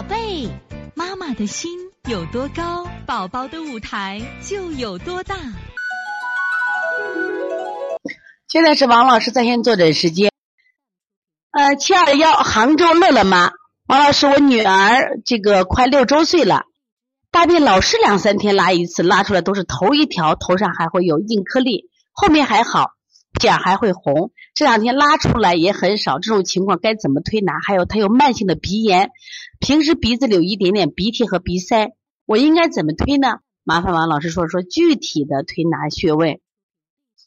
宝贝，妈妈的心有多高，宝宝的舞台就有多大。现在是王老师在线坐诊时间。呃，七二幺杭州乐乐妈，王老师，我女儿这个快六周岁了，大便老是两三天拉一次，拉出来都是头一条，头上还会有硬颗粒，后面还好，点还会红。这两天拉出来也很少，这种情况该怎么推拿？还有他有慢性的鼻炎，平时鼻子里有一点点鼻涕和鼻塞，我应该怎么推呢？麻烦王老师说说具体的推拿穴位。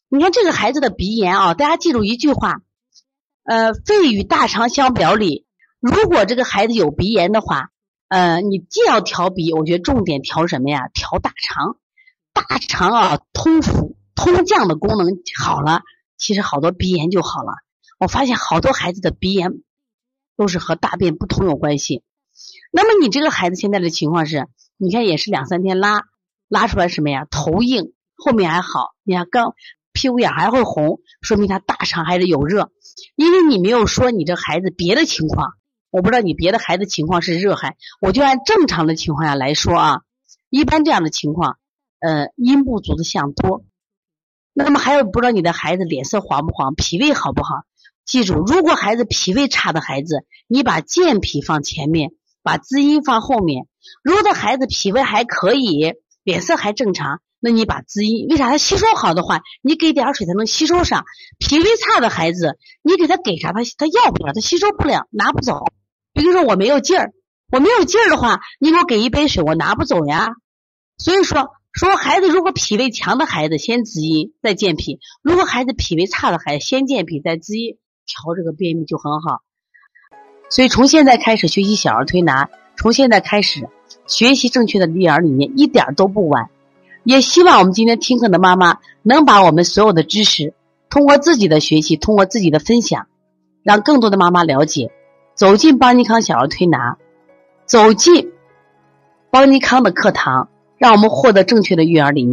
你看这个孩子的鼻炎啊，大家记住一句话，呃，肺与大肠相表里。如果这个孩子有鼻炎的话，呃，你既要调鼻，我觉得重点调什么呀？调大肠，大肠啊，通腑通降的功能好了。其实好多鼻炎就好了，我发现好多孩子的鼻炎都是和大便不通有关系。那么你这个孩子现在的情况是，你看也是两三天拉拉出来什么呀？头硬，后面还好，你看刚屁股眼还会红，说明他大肠还是有热。因为你没有说你这孩子别的情况，我不知道你别的孩子情况是热还，我就按正常的情况下来说啊，一般这样的情况，呃，阴不足的象多。那么还有不知道你的孩子脸色黄不黄，脾胃好不好？记住，如果孩子脾胃差的孩子，你把健脾放前面，把滋阴放后面。如果的孩子脾胃还可以，脸色还正常，那你把滋阴，为啥他吸收好的话，你给点水才能吸收上。脾胃差的孩子，你给他给啥他他要不了，他吸收不了，拿不走。比如说我没有劲儿，我没有劲儿的话，你给我给一杯水，我拿不走呀。所以说。说孩子如果脾胃强的孩子先滋阴再健脾，如果孩子脾胃差的孩子先健脾再滋阴，调这个便秘就很好。所以从现在开始学习小儿推拿，从现在开始学习正确的育儿理念一点都不晚。也希望我们今天听课的妈妈能把我们所有的知识通过自己的学习，通过自己的分享，让更多的妈妈了解，走进邦尼康小儿推拿，走进邦尼康的课堂。让我们获得正确的育儿理念。